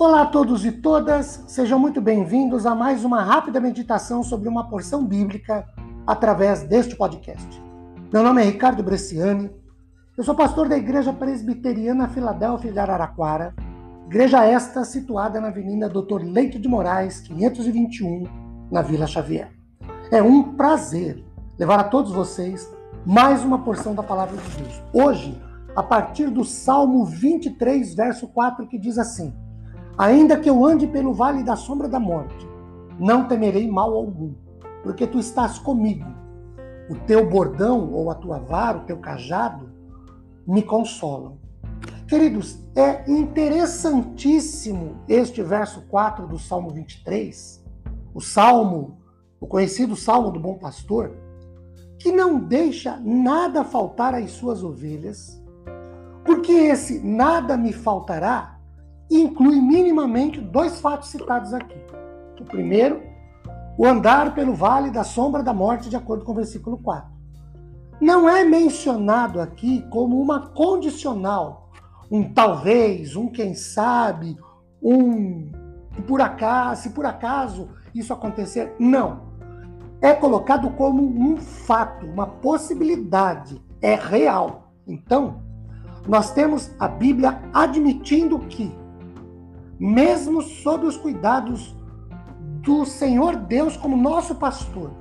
Olá a todos e todas, sejam muito bem-vindos a mais uma rápida meditação sobre uma porção bíblica através deste podcast. Meu nome é Ricardo Bresciani, eu sou pastor da Igreja Presbiteriana Filadélfia de Araraquara, igreja esta situada na Avenida Doutor Leite de Moraes, 521, na Vila Xavier. É um prazer levar a todos vocês mais uma porção da palavra de Deus. Hoje, a partir do Salmo 23, verso 4, que diz assim: Ainda que eu ande pelo vale da sombra da morte, não temerei mal algum, porque tu estás comigo. O teu bordão ou a tua vara, o teu cajado, me consolam. Queridos, é interessantíssimo este verso 4 do Salmo 23, o salmo, o conhecido Salmo do Bom Pastor, que não deixa nada faltar às suas ovelhas porque esse nada me faltará inclui minimamente dois fatos citados aqui. O primeiro, o andar pelo vale da sombra da morte, de acordo com o versículo 4. Não é mencionado aqui como uma condicional, um talvez, um quem sabe, um por acaso, se por acaso isso acontecer. Não. É colocado como um fato, uma possibilidade, é real. Então, nós temos a Bíblia admitindo que, mesmo sob os cuidados do Senhor Deus como nosso pastor,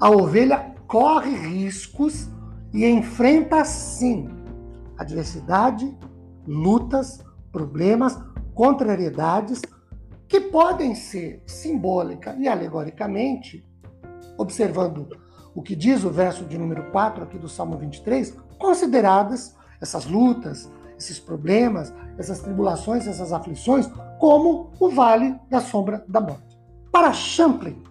a ovelha corre riscos e enfrenta sim adversidade, lutas, problemas, contrariedades que podem ser simbólica e alegoricamente, observando o que diz o verso de número 4 aqui do Salmo 23, consideradas essas lutas, esses problemas, essas tribulações, essas aflições, como o vale da sombra da morte. Para Champlin,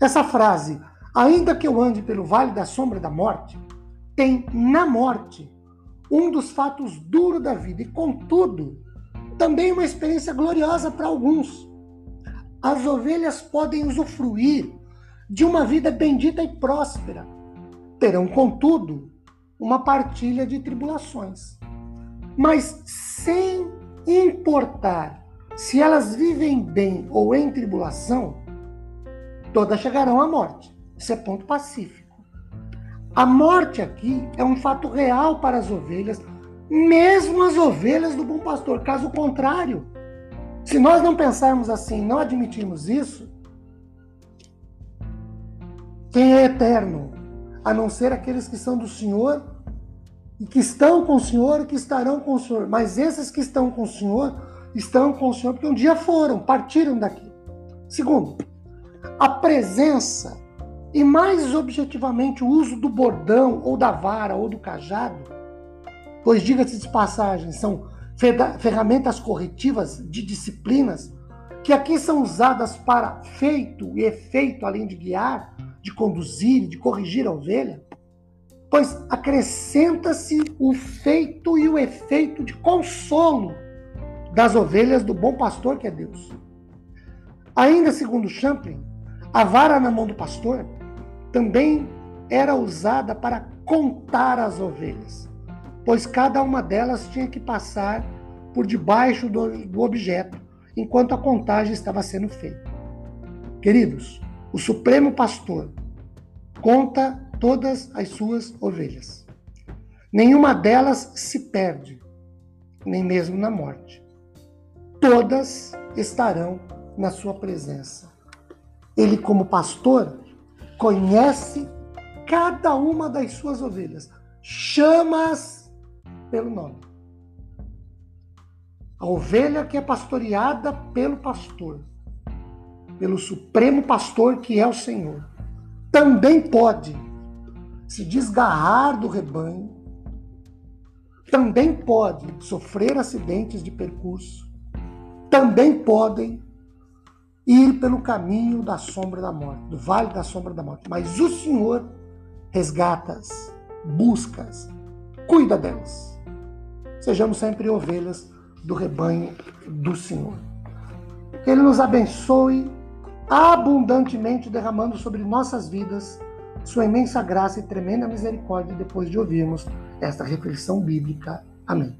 essa frase, ainda que eu ande pelo vale da sombra da morte, tem na morte um dos fatos duros da vida e, contudo, também uma experiência gloriosa para alguns. As ovelhas podem usufruir de uma vida bendita e próspera. Terão, contudo, uma partilha de tribulações. Mas sem importar se elas vivem bem ou em tribulação, todas chegarão à morte. Isso é ponto pacífico. A morte aqui é um fato real para as ovelhas, mesmo as ovelhas do bom pastor. Caso contrário, se nós não pensarmos assim, não admitirmos isso, quem é eterno? a não ser aqueles que são do Senhor e que estão com o Senhor e que estarão com o Senhor. Mas esses que estão com o Senhor estão com o Senhor porque um dia foram, partiram daqui. Segundo, a presença e mais objetivamente o uso do bordão ou da vara ou do cajado, pois diga-se de passagem, são ferramentas corretivas de disciplinas que aqui são usadas para feito e efeito além de guiar, de conduzir, de corrigir a ovelha, pois acrescenta-se o feito e o efeito de consolo das ovelhas do bom pastor que é Deus. Ainda segundo Champlin, a vara na mão do pastor também era usada para contar as ovelhas, pois cada uma delas tinha que passar por debaixo do, do objeto enquanto a contagem estava sendo feita. Queridos, o Supremo Pastor conta todas as suas ovelhas. Nenhuma delas se perde, nem mesmo na morte. Todas estarão na sua presença. Ele, como pastor, conhece cada uma das suas ovelhas, chama-as pelo nome. A ovelha que é pastoreada pelo pastor pelo Supremo Pastor que é o Senhor, também pode se desgarrar do rebanho, também pode sofrer acidentes de percurso, também podem ir pelo caminho da sombra da morte, do vale da sombra da morte. Mas o Senhor resgata-as, busca-as, cuida delas. Sejamos sempre ovelhas do rebanho do Senhor. Ele nos abençoe abundantemente derramando sobre nossas vidas sua imensa graça e tremenda misericórdia depois de ouvirmos esta reflexão bíblica. Amém.